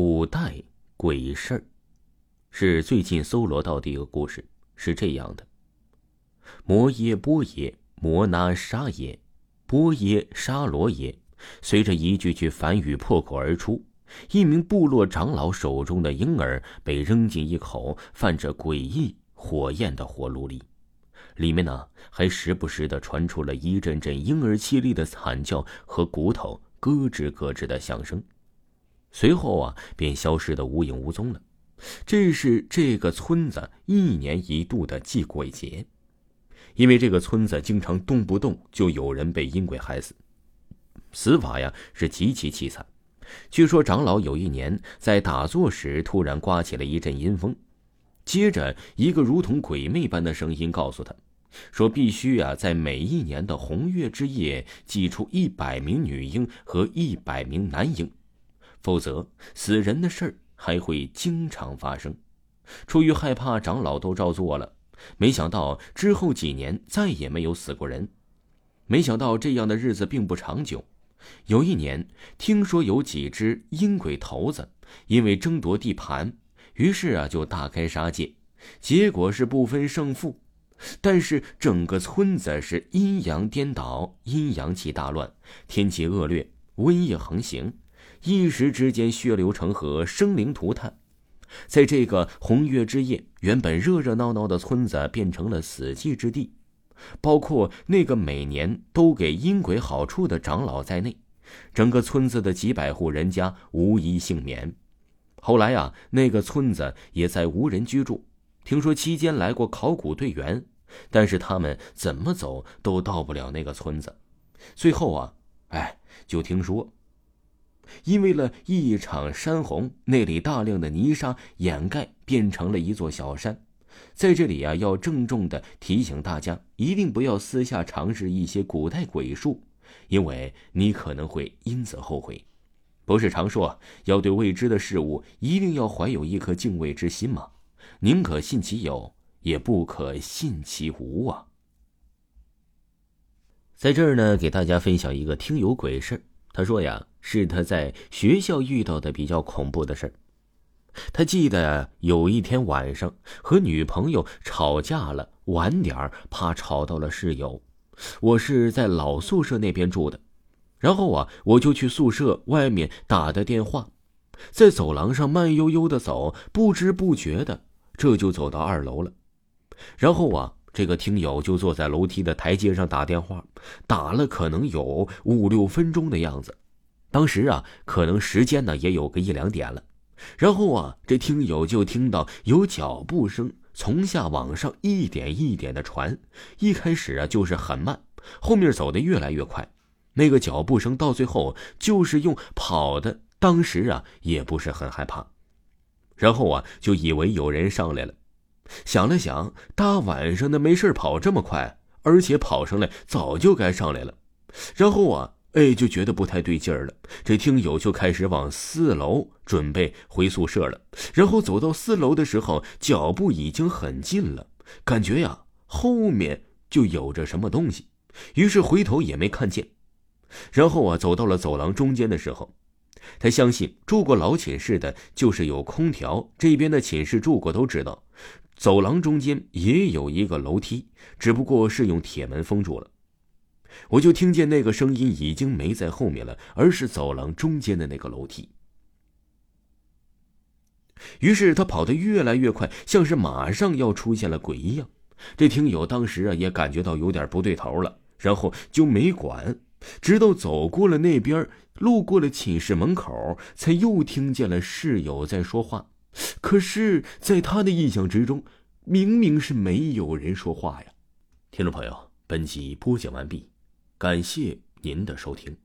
古代鬼事儿，是最近搜罗到的一个故事，是这样的：摩耶波耶摩那沙耶波耶沙罗耶，随着一句句梵语破口而出，一名部落长老手中的婴儿被扔进一口泛着诡异火焰的火炉里，里面呢还时不时的传出了一阵阵婴儿凄厉的惨叫和骨头咯吱咯吱的响声。随后啊，便消失的无影无踪了。这是这个村子一年一度的祭鬼节，因为这个村子经常动不动就有人被阴鬼害死，死法呀是极其凄惨。据说长老有一年在打坐时，突然刮起了一阵阴风，接着一个如同鬼魅般的声音告诉他，说必须啊在每一年的红月之夜祭出一百名女婴和一百名男婴。否则，死人的事儿还会经常发生。出于害怕，长老都照做了。没想到之后几年再也没有死过人。没想到这样的日子并不长久。有一年，听说有几只阴鬼头子因为争夺地盘，于是啊就大开杀戒。结果是不分胜负，但是整个村子是阴阳颠倒，阴阳气大乱，天气恶劣，瘟疫横行。一时之间，血流成河，生灵涂炭。在这个红月之夜，原本热热闹闹的村子变成了死寂之地，包括那个每年都给阴鬼好处的长老在内，整个村子的几百户人家无一幸免。后来啊，那个村子也再无人居住。听说期间来过考古队员，但是他们怎么走都到不了那个村子。最后啊，哎，就听说。因为了一场山洪，那里大量的泥沙掩盖，变成了一座小山。在这里啊，要郑重的提醒大家，一定不要私下尝试一些古代鬼术，因为你可能会因此后悔。不是常说要对未知的事物一定要怀有一颗敬畏之心吗？宁可信其有，也不可信其无啊！在这儿呢，给大家分享一个听友鬼事他说呀。是他在学校遇到的比较恐怖的事。他记得有一天晚上和女朋友吵架了，晚点怕吵到了室友。我是在老宿舍那边住的，然后啊，我就去宿舍外面打的电话，在走廊上慢悠悠的走，不知不觉的这就走到二楼了。然后啊，这个听友就坐在楼梯的台阶上打电话，打了可能有五六分钟的样子。当时啊，可能时间呢也有个一两点了，然后啊，这听友就听到有脚步声从下往上一点一点的传，一开始啊就是很慢，后面走的越来越快，那个脚步声到最后就是用跑的，当时啊也不是很害怕，然后啊就以为有人上来了，想了想，大晚上的没事跑这么快，而且跑上来早就该上来了，然后啊。哎，就觉得不太对劲儿了。这听友就开始往四楼准备回宿舍了。然后走到四楼的时候，脚步已经很近了，感觉呀后面就有着什么东西。于是回头也没看见。然后啊，走到了走廊中间的时候，他相信住过老寝室的，就是有空调，这边的寝室住过都知道，走廊中间也有一个楼梯，只不过是用铁门封住了。我就听见那个声音已经没在后面了，而是走廊中间的那个楼梯。于是他跑得越来越快，像是马上要出现了鬼一样。这听友当时啊也感觉到有点不对头了，然后就没管，直到走过了那边，路过了寝室门口，才又听见了室友在说话。可是，在他的印象之中，明明是没有人说话呀。听众朋友，本集播讲完毕。感谢您的收听。